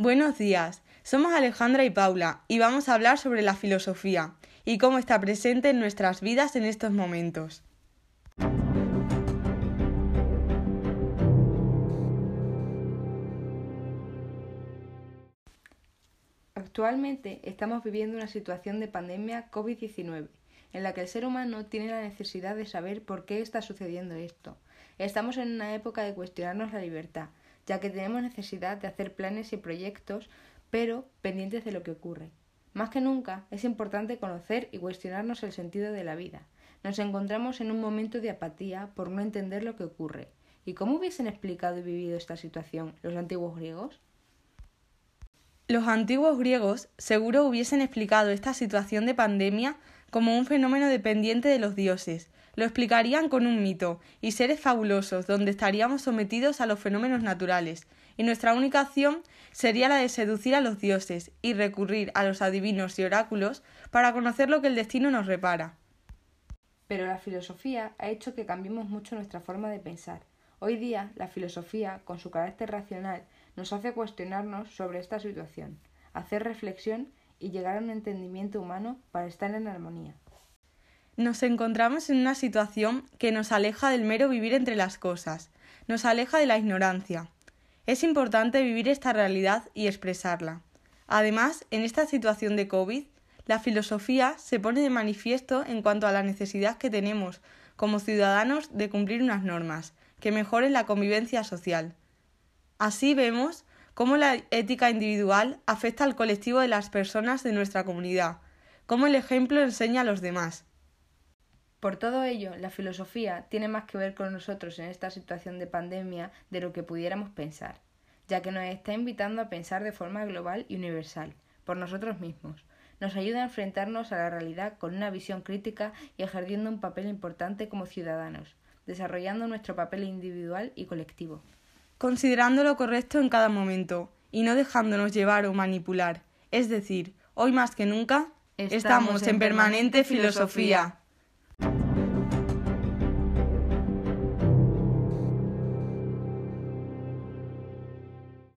Buenos días, somos Alejandra y Paula y vamos a hablar sobre la filosofía y cómo está presente en nuestras vidas en estos momentos. Actualmente estamos viviendo una situación de pandemia COVID-19 en la que el ser humano tiene la necesidad de saber por qué está sucediendo esto. Estamos en una época de cuestionarnos la libertad, ya que tenemos necesidad de hacer planes y proyectos, pero pendientes de lo que ocurre. Más que nunca es importante conocer y cuestionarnos el sentido de la vida. Nos encontramos en un momento de apatía por no entender lo que ocurre. ¿Y cómo hubiesen explicado y vivido esta situación los antiguos griegos? Los antiguos griegos seguro hubiesen explicado esta situación de pandemia como un fenómeno dependiente de los dioses. Lo explicarían con un mito y seres fabulosos donde estaríamos sometidos a los fenómenos naturales, y nuestra única acción sería la de seducir a los dioses y recurrir a los adivinos y oráculos para conocer lo que el destino nos repara. Pero la filosofía ha hecho que cambiemos mucho nuestra forma de pensar. Hoy día, la filosofía, con su carácter racional, nos hace cuestionarnos sobre esta situación, hacer reflexión y llegar a un entendimiento humano para estar en armonía. Nos encontramos en una situación que nos aleja del mero vivir entre las cosas, nos aleja de la ignorancia. Es importante vivir esta realidad y expresarla. Además, en esta situación de COVID, la filosofía se pone de manifiesto en cuanto a la necesidad que tenemos como ciudadanos de cumplir unas normas que mejoren la convivencia social. Así vemos cómo la ética individual afecta al colectivo de las personas de nuestra comunidad, cómo el ejemplo enseña a los demás. Por todo ello, la filosofía tiene más que ver con nosotros en esta situación de pandemia de lo que pudiéramos pensar, ya que nos está invitando a pensar de forma global y universal, por nosotros mismos. Nos ayuda a enfrentarnos a la realidad con una visión crítica y ejerciendo un papel importante como ciudadanos, desarrollando nuestro papel individual y colectivo considerando lo correcto en cada momento y no dejándonos llevar o manipular. Es decir, hoy más que nunca, estamos, en permanente filosofía.